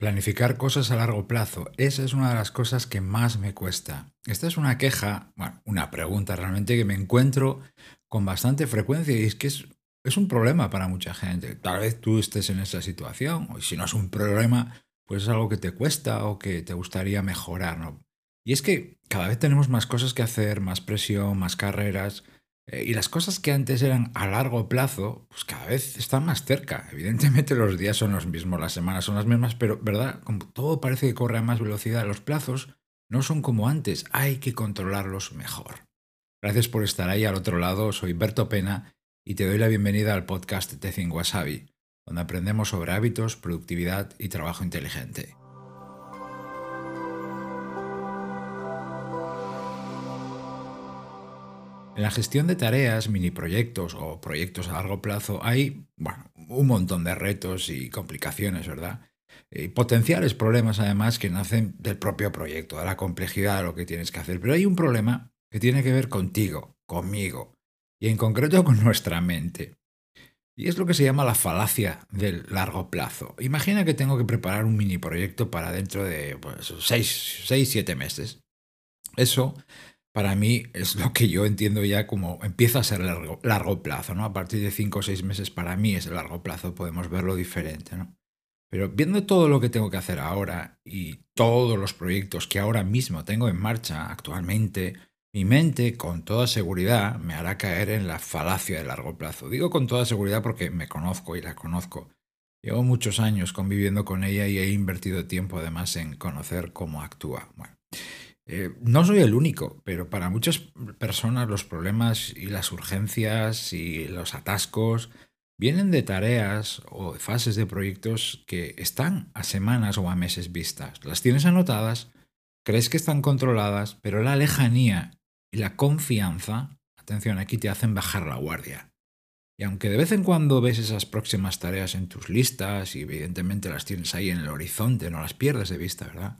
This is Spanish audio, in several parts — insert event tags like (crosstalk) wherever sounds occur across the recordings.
Planificar cosas a largo plazo, esa es una de las cosas que más me cuesta. Esta es una queja, bueno, una pregunta realmente que me encuentro con bastante frecuencia y es que es, es un problema para mucha gente. Tal vez tú estés en esa situación, o si no es un problema, pues es algo que te cuesta o que te gustaría mejorar, ¿no? Y es que cada vez tenemos más cosas que hacer, más presión, más carreras, y las cosas que antes eran a largo plazo, pues cada vez están más cerca. Evidentemente los días son los mismos, las semanas son las mismas, pero ¿verdad? Como todo parece que corre a más velocidad, los plazos no son como antes, hay que controlarlos mejor. Gracias por estar ahí al otro lado, soy Berto Pena y te doy la bienvenida al podcast Tezin Wasabi, donde aprendemos sobre hábitos, productividad y trabajo inteligente. En la gestión de tareas, mini proyectos o proyectos a largo plazo hay bueno, un montón de retos y complicaciones, ¿verdad? Y potenciales problemas además que nacen del propio proyecto, de la complejidad de lo que tienes que hacer. Pero hay un problema que tiene que ver contigo, conmigo, y en concreto con nuestra mente. Y es lo que se llama la falacia del largo plazo. Imagina que tengo que preparar un mini proyecto para dentro de 6, 7 meses. Eso para mí es lo que yo entiendo ya como empieza a ser largo, plazo, ¿no? A partir de cinco o seis meses para mí es largo plazo, podemos verlo diferente, ¿no? Pero viendo todo lo que tengo que hacer ahora y todos los proyectos que ahora mismo tengo en marcha actualmente, mi mente con toda seguridad me hará caer en la falacia de largo plazo. Digo con toda seguridad porque me conozco y la conozco. Llevo muchos años conviviendo con ella y he invertido tiempo además en conocer cómo actúa. Bueno, eh, no soy el único, pero para muchas personas los problemas y las urgencias y los atascos vienen de tareas o fases de proyectos que están a semanas o a meses vistas. Las tienes anotadas, crees que están controladas, pero la lejanía y la confianza, atención, aquí te hacen bajar la guardia. Y aunque de vez en cuando ves esas próximas tareas en tus listas y evidentemente las tienes ahí en el horizonte, no las pierdes de vista, ¿verdad?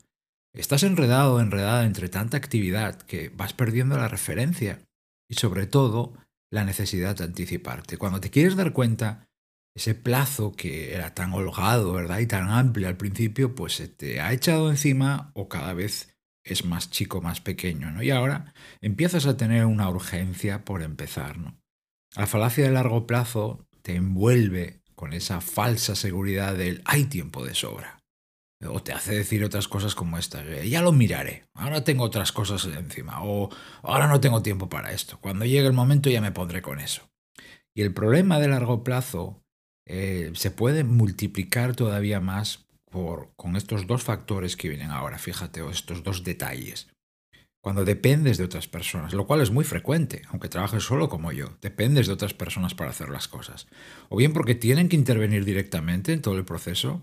Estás enredado o enredada entre tanta actividad que vas perdiendo la referencia y sobre todo la necesidad de anticiparte. Cuando te quieres dar cuenta, ese plazo que era tan holgado, ¿verdad? Y tan amplio al principio, pues se te ha echado encima o cada vez es más chico, más pequeño, ¿no? Y ahora empiezas a tener una urgencia por empezar, ¿no? La falacia de largo plazo te envuelve con esa falsa seguridad del hay tiempo de sobra. O te hace decir otras cosas como esta, ya lo miraré, ahora tengo otras cosas encima, o ahora no tengo tiempo para esto, cuando llegue el momento ya me pondré con eso. Y el problema de largo plazo eh, se puede multiplicar todavía más por, con estos dos factores que vienen ahora, fíjate, o estos dos detalles. Cuando dependes de otras personas, lo cual es muy frecuente, aunque trabajes solo como yo, dependes de otras personas para hacer las cosas. O bien porque tienen que intervenir directamente en todo el proceso,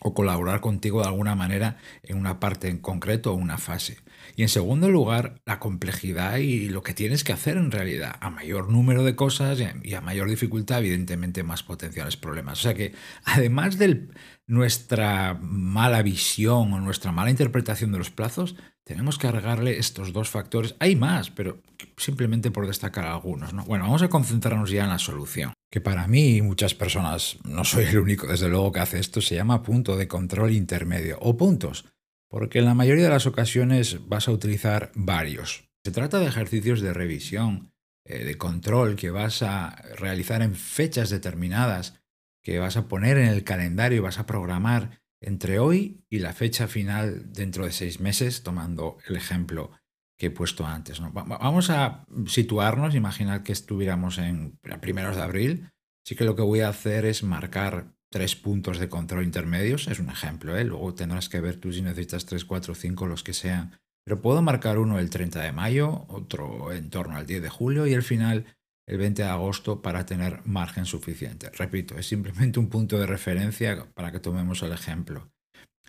o colaborar contigo de alguna manera en una parte en concreto o una fase. Y en segundo lugar, la complejidad y lo que tienes que hacer en realidad. A mayor número de cosas y a mayor dificultad, evidentemente, más potenciales problemas. O sea que, además de nuestra mala visión o nuestra mala interpretación de los plazos, tenemos que agregarle estos dos factores. Hay más, pero simplemente por destacar algunos. ¿no? Bueno, vamos a concentrarnos ya en la solución que para mí y muchas personas, no soy el único desde luego que hace esto, se llama punto de control intermedio o puntos, porque en la mayoría de las ocasiones vas a utilizar varios. Se trata de ejercicios de revisión, eh, de control que vas a realizar en fechas determinadas, que vas a poner en el calendario y vas a programar entre hoy y la fecha final dentro de seis meses, tomando el ejemplo que he puesto antes. ¿no? Vamos a situarnos, imaginar que estuviéramos en primeros de abril. Sí que lo que voy a hacer es marcar tres puntos de control intermedios, es un ejemplo, ¿eh? luego tendrás que ver tú si necesitas tres, cuatro, cinco, los que sean. Pero puedo marcar uno el 30 de mayo, otro en torno al 10 de julio y el final el 20 de agosto para tener margen suficiente. Repito, es simplemente un punto de referencia para que tomemos el ejemplo.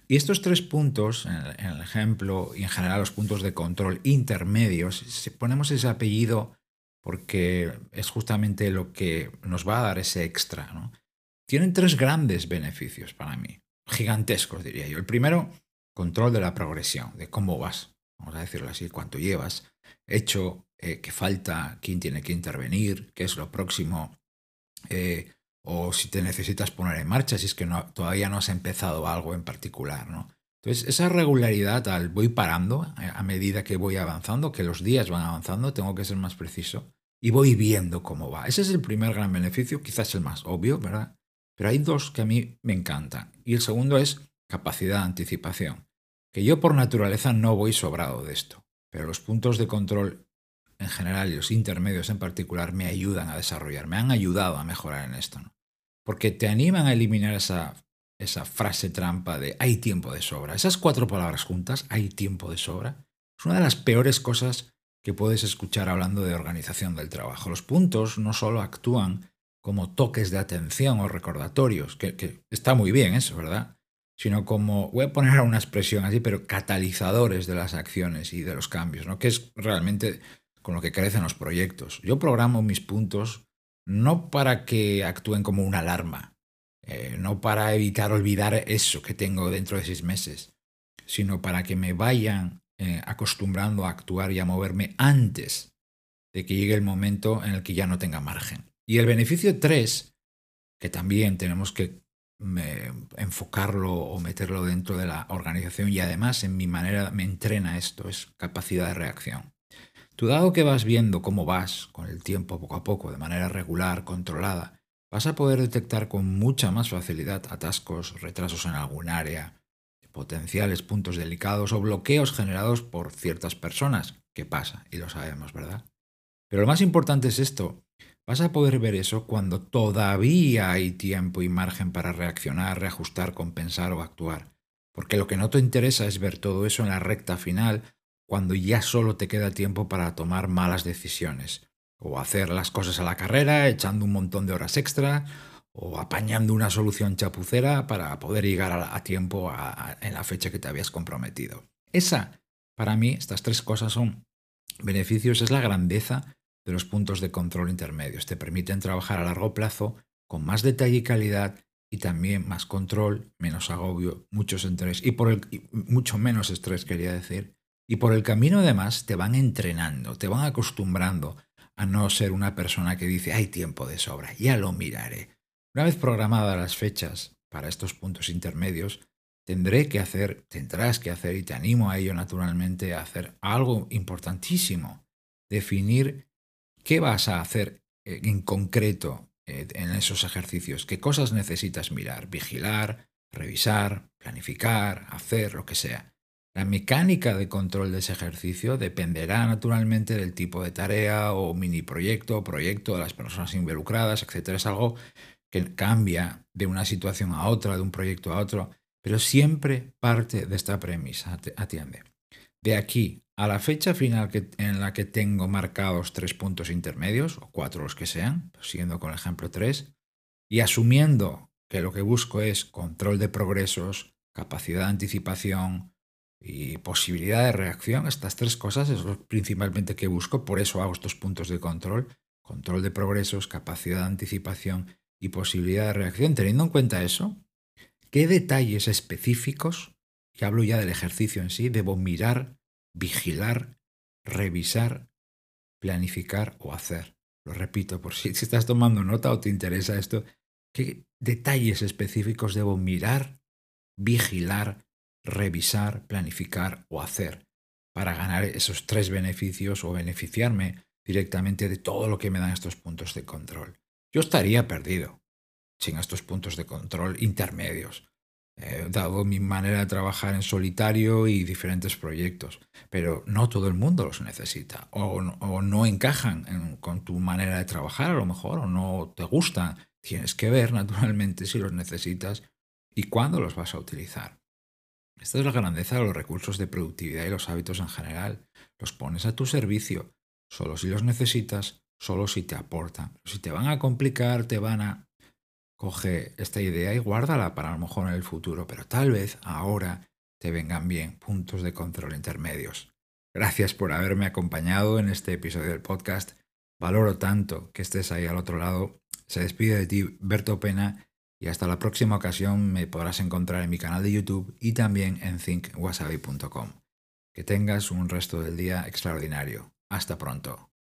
Y estos tres puntos, en el ejemplo y en general los puntos de control intermedios, si ponemos ese apellido porque es justamente lo que nos va a dar ese extra, ¿no? tienen tres grandes beneficios para mí, gigantescos diría yo. El primero, control de la progresión, de cómo vas, vamos a decirlo así, cuánto llevas, hecho, eh, qué falta, quién tiene que intervenir, qué es lo próximo, eh, o si te necesitas poner en marcha, si es que todavía no has empezado algo en particular, ¿no? Entonces, esa regularidad al voy parando a medida que voy avanzando, que los días van avanzando, tengo que ser más preciso y voy viendo cómo va. Ese es el primer gran beneficio, quizás el más obvio, ¿verdad? Pero hay dos que a mí me encantan. Y el segundo es capacidad de anticipación. Que yo por naturaleza no voy sobrado de esto, pero los puntos de control en general y los intermedios en particular me ayudan a desarrollar, me han ayudado a mejorar en esto. Porque te animan a eliminar esa esa frase trampa de hay tiempo de sobra. Esas cuatro palabras juntas, hay tiempo de sobra, es una de las peores cosas que puedes escuchar hablando de organización del trabajo. Los puntos no solo actúan como toques de atención o recordatorios, que, está muy bien eso, ¿verdad? Sino como, voy a poner una expresión así, pero catalizadores de las acciones y de los cambios, ¿no? Que es realmente con lo que crecen los proyectos. Yo programo mis puntos no para que actúen como una alarma, eh, no para evitar olvidar eso que tengo dentro de seis meses, sino para que me vayan eh, acostumbrando a actuar y a moverme antes de que llegue el momento en el que ya no tenga margen. Y el beneficio 3, que también tenemos que enfocarlo o meterlo dentro de la organización y además en mi manera me entrena esto, es capacidad de reacción. Tú dado que vas viendo cómo vas con el tiempo poco a poco, de manera regular, controlada, vas a poder detectar con mucha más facilidad atascos, retrasos en algún área, potenciales puntos delicados o bloqueos generados por ciertas personas. ¿Qué pasa? Y lo sabemos, ¿verdad? Pero lo más importante es esto. Vas a poder ver eso cuando todavía hay tiempo y margen para reaccionar, reajustar, compensar o actuar. Porque lo que no te interesa es ver todo eso en la recta final, cuando ya solo te queda tiempo para tomar malas decisiones, o hacer las cosas a la carrera, echando un montón de horas extra, o apañando una solución chapucera para poder llegar a, tiempo en la fecha que te habías comprometido. Esa, para mí, estas tres cosas son beneficios, es la grandeza de los puntos de control intermedios. Te permiten trabajar a largo plazo con más detalle y calidad y también más control, menos agobio, mucho estrés y por el, mucho menos estrés quería decir. Y por el camino además te van entrenando, te van acostumbrando a no ser una persona que dice hay tiempo de sobra, ya lo miraré. Una vez programadas las fechas para estos puntos intermedios, tendré que hacer, tendrás que hacer, y te animo a ello naturalmente, a hacer algo importantísimo, definir qué vas a hacer eh, en concreto eh, en esos ejercicios, qué cosas necesitas mirar, vigilar, revisar, planificar, hacer, lo que sea. La mecánica de control de ese ejercicio dependerá naturalmente del tipo de tarea o mini proyecto proyecto de las personas involucradas, etc. Es algo que cambia de una situación a otra, de un proyecto a otro, pero siempre parte de esta premisa, atiende. De aquí a la fecha final en la que tengo marcados tres puntos intermedios, o cuatro los que sean, siguiendo con el ejemplo 3, y asumiendo que lo que busco es control de progresos, capacidad de anticipación, y posibilidad de reacción. Estas tres cosas es lo principalmente que busco, por eso hago estos puntos de control, control de progresos, capacidad de anticipación y posibilidad de reacción. Teniendo en cuenta eso, ¿qué detalles específicos, que hablo ya del ejercicio en sí, debo mirar, vigilar, revisar, planificar o hacer? Lo repito, por si, (laughs) si estás tomando nota o te interesa esto, ¿qué detalles específicos debo mirar, vigilar, revisar, planificar o hacer para ganar esos tres beneficios o beneficiarme directamente de todo lo que me dan estos puntos de control. Yo estaría perdido sin estos puntos de control intermedios, eh, dado mi manera de trabajar en solitario y diferentes proyectos. Pero no todo el mundo los necesita o, no encajan con tu manera de trabajar a lo mejor o no te gustan. Tienes que ver (laughs) naturalmente si los necesitas y cuándo los vas a utilizar. Esta es la grandeza de los recursos de productividad y los hábitos en general. Los pones a tu servicio, solo si los necesitas, solo si te aportan. Si te van a complicar, te van a... Coge esta idea y guárdala para a lo mejor en el futuro, pero tal vez ahora te vengan bien puntos de control intermedios. Gracias por haberme acompañado en este episodio del podcast. Valoro tanto que estés ahí al otro lado. Se despide de ti Berto Pena y hasta la próxima ocasión me podrás encontrar en mi canal de YouTube y también en thinkwasabi.com. Que tengas un resto del día extraordinario. Hasta pronto.